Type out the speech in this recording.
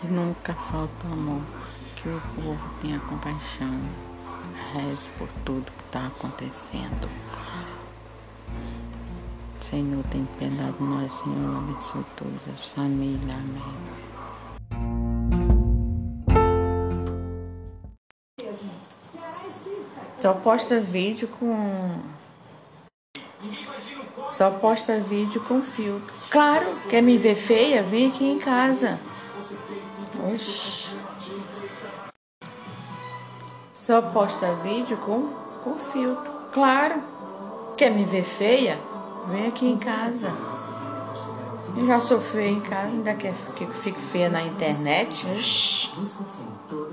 Que nunca falta amor, que o povo tenha compaixão. Reze por tudo que está acontecendo. Senhor, tem piedade de nós, Senhor, abençoe todas as famílias, amém. Só posta vídeo com. Só posta vídeo com filtro. Claro, quer me ver feia? Vem aqui em casa. Oxi. Só posta vídeo com, com filtro. Claro. Quer me ver feia? Vem aqui em casa. Eu já sou feia em casa, ainda quer que fique feia na internet. Oxi.